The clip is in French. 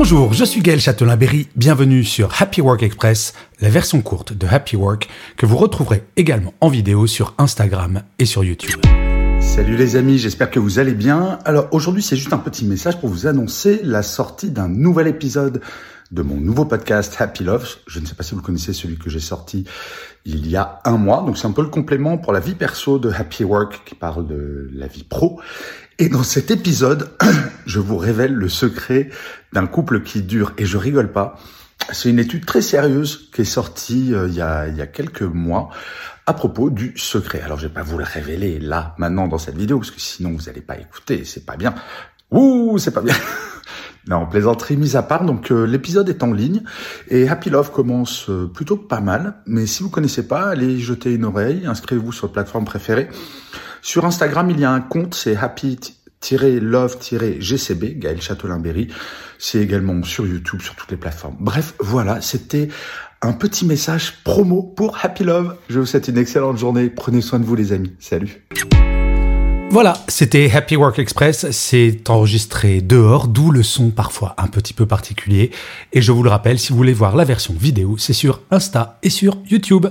Bonjour, je suis Gaël Châtelain-Berry, bienvenue sur Happy Work Express, la version courte de Happy Work que vous retrouverez également en vidéo sur Instagram et sur YouTube. Salut les amis, j'espère que vous allez bien. Alors aujourd'hui c'est juste un petit message pour vous annoncer la sortie d'un nouvel épisode de mon nouveau podcast Happy Love. Je ne sais pas si vous connaissez celui que j'ai sorti il y a un mois. Donc c'est un peu le complément pour la vie perso de Happy Work qui parle de la vie pro. Et dans cet épisode, je vous révèle le secret d'un couple qui dure, et je rigole pas. C'est une étude très sérieuse qui est sortie euh, il, y a, il y a quelques mois à propos du secret. Alors je vais pas vous le révéler là, maintenant, dans cette vidéo, parce que sinon vous n'allez pas écouter, c'est pas bien. Ouh, c'est pas bien. Non, plaisanterie mise à part. Donc euh, l'épisode est en ligne et Happy Love commence euh, plutôt pas mal. Mais si vous connaissez pas, allez jeter une oreille, inscrivez-vous sur votre plateforme préférée. Sur Instagram, il y a un compte, c'est happy-love-gcb, Gaël Châtelain-Berry. C'est également sur YouTube, sur toutes les plateformes. Bref, voilà, c'était un petit message promo pour Happy Love. Je vous souhaite une excellente journée. Prenez soin de vous les amis. Salut. Voilà, c'était Happy Work Express. C'est enregistré dehors, d'où le son parfois un petit peu particulier. Et je vous le rappelle, si vous voulez voir la version vidéo, c'est sur Insta et sur YouTube.